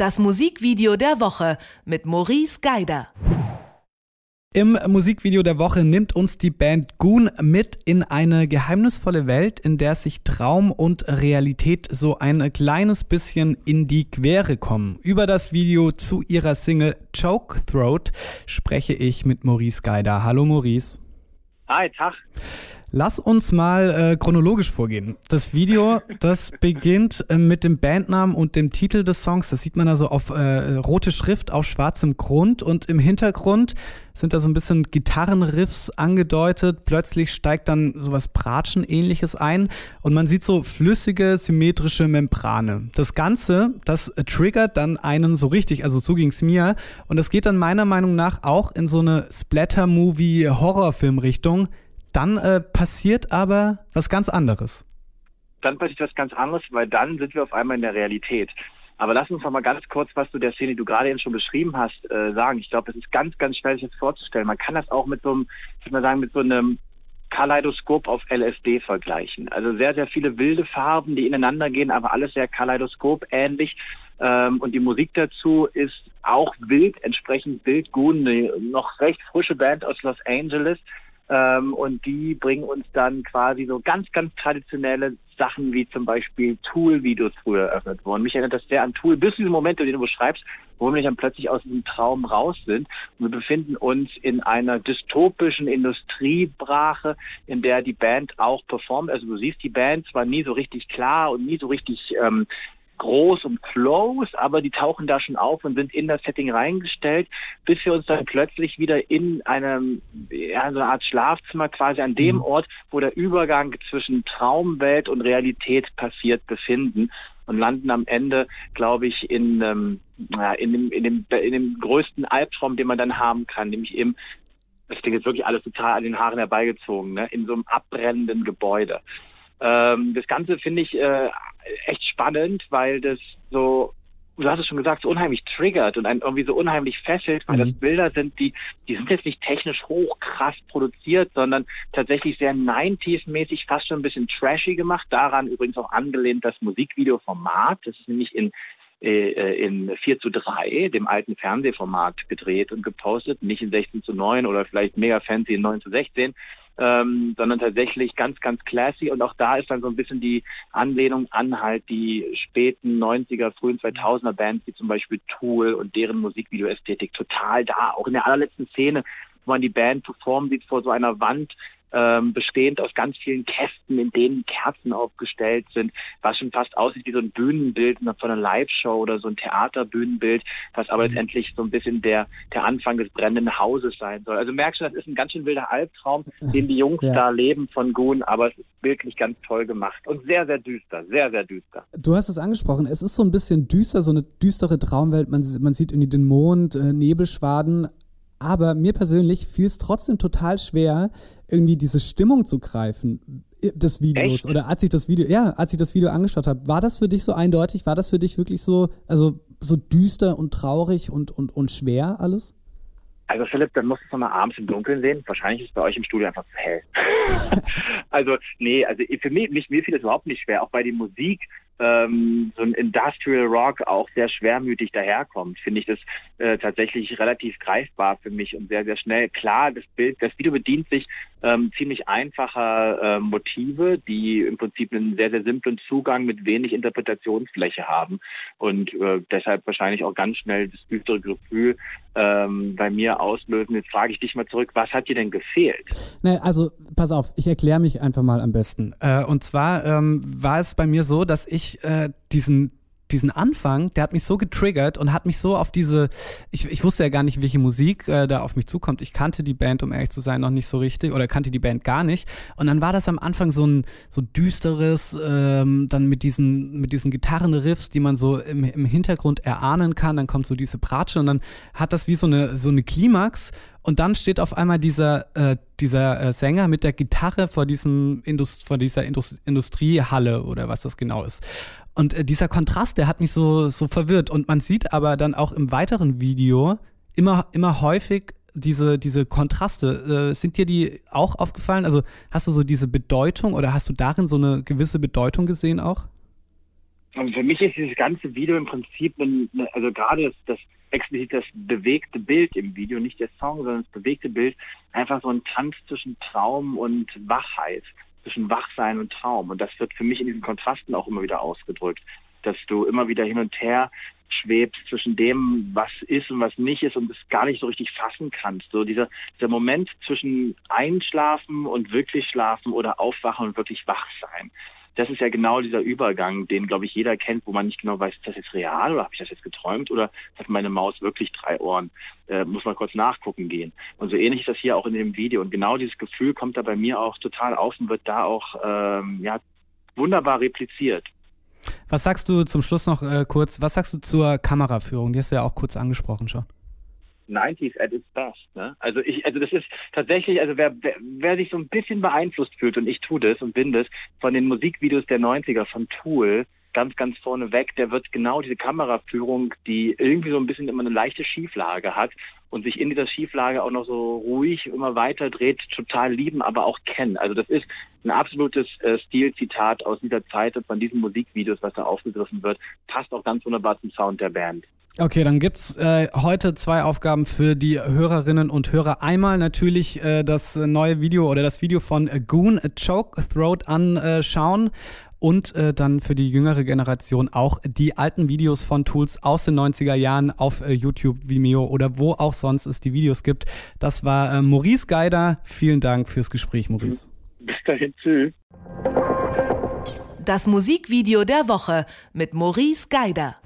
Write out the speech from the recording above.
Das Musikvideo der Woche mit Maurice Geider. Im Musikvideo der Woche nimmt uns die Band Goon mit in eine geheimnisvolle Welt, in der sich Traum und Realität so ein kleines bisschen in die Quere kommen. Über das Video zu ihrer Single Choke Throat spreche ich mit Maurice Geider. Hallo Maurice. Hi, Tag. Lass uns mal äh, chronologisch vorgehen. Das Video, das beginnt äh, mit dem Bandnamen und dem Titel des Songs. Das sieht man also auf äh, rote Schrift auf schwarzem Grund und im Hintergrund sind da so ein bisschen Gitarrenriffs angedeutet. Plötzlich steigt dann sowas Bratschen-ähnliches ein und man sieht so flüssige, symmetrische Membrane. Das Ganze, das triggert dann einen so richtig, also so ging's mir. Und das geht dann meiner Meinung nach auch in so eine Splatter-Movie-Horrorfilm-Richtung dann äh, passiert aber was ganz anderes. Dann passiert was ganz anderes, weil dann sind wir auf einmal in der Realität. Aber lass uns noch mal ganz kurz was zu der Szene, die du gerade eben schon beschrieben hast, äh, sagen. Ich glaube, es ist ganz, ganz schwer, sich das vorzustellen. Man kann das auch mit so einem, ich sagen, mit so einem Kaleidoskop auf LSD vergleichen. Also sehr, sehr viele wilde Farben, die ineinander gehen, aber alles sehr Kaleidoskop ähnlich. Ähm, und die Musik dazu ist auch wild, entsprechend wild Goon, eine noch recht frische Band aus Los Angeles. Ähm, und die bringen uns dann quasi so ganz, ganz traditionelle Sachen wie zum Beispiel Tool-Videos früher eröffnet wurden. Mich erinnert das sehr an Tool, bis zu diesem Moment, den du beschreibst, wo wir dann plötzlich aus diesem Traum raus sind. Und wir befinden uns in einer dystopischen Industriebrache, in der die Band auch performt. Also du siehst die Band zwar nie so richtig klar und nie so richtig ähm, groß und close, aber die tauchen da schon auf und sind in das Setting reingestellt, bis wir uns dann plötzlich wieder in einem, ja, so eine Art Schlafzimmer quasi an dem mhm. Ort, wo der Übergang zwischen Traumwelt und Realität passiert, befinden und landen am Ende, glaube ich, in, ähm, ja, in, dem, in, dem, in dem größten Albtraum, den man dann haben kann, nämlich eben das Ding ist wirklich alles total an den Haaren herbeigezogen, ne? in so einem abbrennenden Gebäude. Ähm, das Ganze finde ich äh, echt spannend, weil das so, du hast es schon gesagt, so unheimlich triggert und einen irgendwie so unheimlich fesselt, weil mhm. das Bilder sind, die, die sind jetzt nicht technisch hoch krass produziert, sondern tatsächlich sehr 90s-mäßig, fast schon ein bisschen trashy gemacht. Daran übrigens auch angelehnt das Musikvideoformat. Das ist nämlich in äh, in 4 zu 3, dem alten Fernsehformat, gedreht und gepostet, nicht in 16 zu 9 oder vielleicht mega fancy in 9 zu 16, ähm, sondern tatsächlich ganz, ganz classy. Und auch da ist dann so ein bisschen die Anlehnung an halt die späten 90er, frühen 2000er Bands, wie zum Beispiel Tool und deren Musikvideo-Ästhetik total da. Auch in der allerletzten Szene, wo man die Band performen sieht vor so einer Wand, ähm, bestehend aus ganz vielen Kästen, in denen Kerzen aufgestellt sind, was schon fast aussieht wie so ein Bühnenbild von einer Live-Show oder so ein Theaterbühnenbild, was aber mhm. letztendlich so ein bisschen der, der Anfang des brennenden Hauses sein soll. Also merkst du, das ist ein ganz schön wilder Albtraum, den die Jungs ja. da leben von Goon, aber es ist wirklich ganz toll gemacht und sehr, sehr düster, sehr, sehr düster. Du hast es angesprochen, es ist so ein bisschen düster, so eine düstere Traumwelt, man, man sieht irgendwie den Mond, äh, Nebelschwaden, aber mir persönlich fiel es trotzdem total schwer, irgendwie diese Stimmung zu greifen äh, des Videos. Echt? Oder als ich das Video, ja, als ich das Video angeschaut habe, war das für dich so eindeutig? War das für dich wirklich so, also so düster und traurig und, und, und schwer alles? Also Philipp, dann musst du es nochmal abends im Dunkeln sehen. Wahrscheinlich ist es bei euch im Studio einfach zu hell. also nee, also für mich, mich, mir fiel es überhaupt nicht schwer. Auch bei der Musik ähm, so ein Industrial Rock auch sehr schwermütig daherkommt, finde ich das äh, tatsächlich relativ greifbar für mich und sehr, sehr schnell. Klar, das Bild, das Video bedient sich ähm, ziemlich einfacher äh, Motive, die im Prinzip einen sehr, sehr simplen Zugang mit wenig Interpretationsfläche haben und äh, deshalb wahrscheinlich auch ganz schnell das düstere Gefühl ähm, bei mir auslösen. Jetzt frage ich dich mal zurück, was hat dir denn gefehlt? Nee, also pass auf, ich erkläre mich einfach mal am besten. Äh, und zwar ähm, war es bei mir so, dass ich äh, diesen diesen Anfang, der hat mich so getriggert und hat mich so auf diese, ich, ich wusste ja gar nicht, welche Musik äh, da auf mich zukommt. Ich kannte die Band, um ehrlich zu sein, noch nicht so richtig oder kannte die Band gar nicht. Und dann war das am Anfang so ein so düsteres, ähm, dann mit diesen, mit diesen Gitarrenriffs, die man so im, im Hintergrund erahnen kann. Dann kommt so diese Pratsche und dann hat das wie so eine, so eine Klimax und dann steht auf einmal dieser, äh, dieser äh, Sänger mit der Gitarre vor, diesem Indust vor dieser Indust Industriehalle oder was das genau ist. Und äh, dieser Kontrast, der hat mich so, so verwirrt. Und man sieht aber dann auch im weiteren Video immer, immer häufig diese, diese Kontraste. Äh, sind dir die auch aufgefallen? Also hast du so diese Bedeutung oder hast du darin so eine gewisse Bedeutung gesehen auch? Und für mich ist dieses ganze Video im Prinzip, also gerade das, das explizit das bewegte Bild im Video, nicht der Song, sondern das bewegte Bild, einfach so ein Tanz zwischen Traum und Wachheit, zwischen Wachsein und Traum. Und das wird für mich in diesen Kontrasten auch immer wieder ausgedrückt, dass du immer wieder hin und her schwebst zwischen dem, was ist und was nicht ist und es gar nicht so richtig fassen kannst. So dieser, dieser Moment zwischen Einschlafen und wirklich schlafen oder aufwachen und wirklich wach sein das ist ja genau dieser Übergang, den, glaube ich, jeder kennt, wo man nicht genau weiß, ist das jetzt real oder habe ich das jetzt geträumt oder hat meine Maus wirklich drei Ohren? Äh, muss man kurz nachgucken gehen. Und so ähnlich ist das hier auch in dem Video. Und genau dieses Gefühl kommt da bei mir auch total auf und wird da auch ähm, ja, wunderbar repliziert. Was sagst du zum Schluss noch äh, kurz, was sagst du zur Kameraführung? Die hast du ja auch kurz angesprochen schon. 90s at its best. Ne? Also ich, also das ist tatsächlich, also wer, wer, wer sich so ein bisschen beeinflusst fühlt und ich tue das und bin das von den Musikvideos der 90er von Tool, ganz, ganz vorne weg, der wird genau diese Kameraführung, die irgendwie so ein bisschen immer eine leichte Schieflage hat und sich in dieser Schieflage auch noch so ruhig immer weiter dreht, total lieben, aber auch kennen. Also das ist ein absolutes äh, Stilzitat aus dieser Zeit und von diesen Musikvideos, was da aufgegriffen wird, passt auch ganz wunderbar zum Sound der Band. Okay, dann gibt's äh, heute zwei Aufgaben für die Hörerinnen und Hörer. Einmal natürlich äh, das neue Video oder das Video von Goon Choke Throat anschauen und äh, dann für die jüngere Generation auch die alten Videos von Tools aus den 90er Jahren auf äh, YouTube, Vimeo oder wo auch sonst es die Videos gibt. Das war äh, Maurice Geider. Vielen Dank fürs Gespräch, Maurice. Bis dahin, tschüss. Das Musikvideo der Woche mit Maurice Geider.